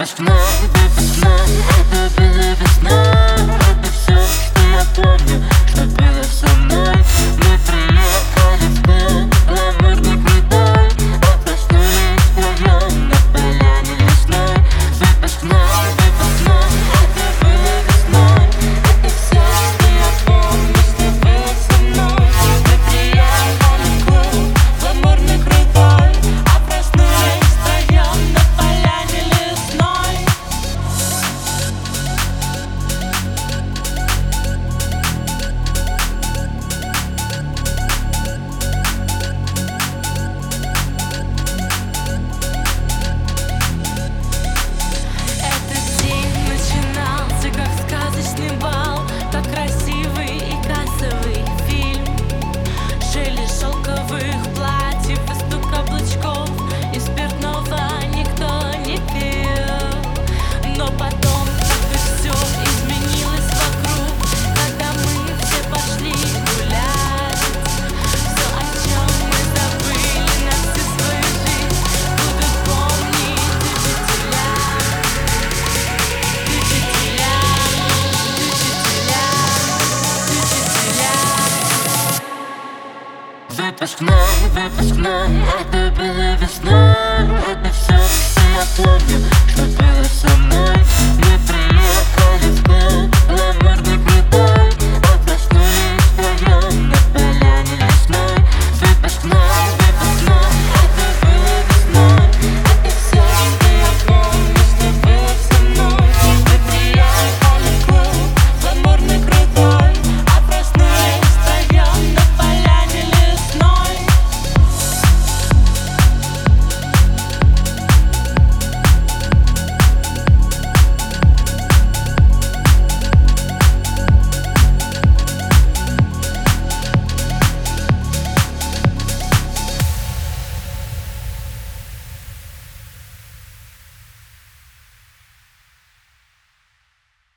It's not, it's not. Выпускной, выпускной, это была весна, это все